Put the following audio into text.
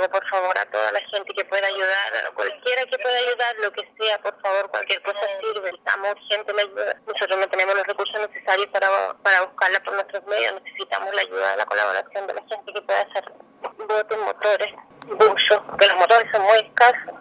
ruego por favor a toda la gente que pueda ayudar, a cualquiera que pueda ayudar, lo que sea, por favor, cualquier cosa sirve. estamos gente la ayuda. Nosotros no tenemos los recursos necesarios para, para buscarla por nuestros medios. Necesitamos la ayuda, la colaboración de la gente que pueda hacer botes, motores, busos, que los motores son muy escasos.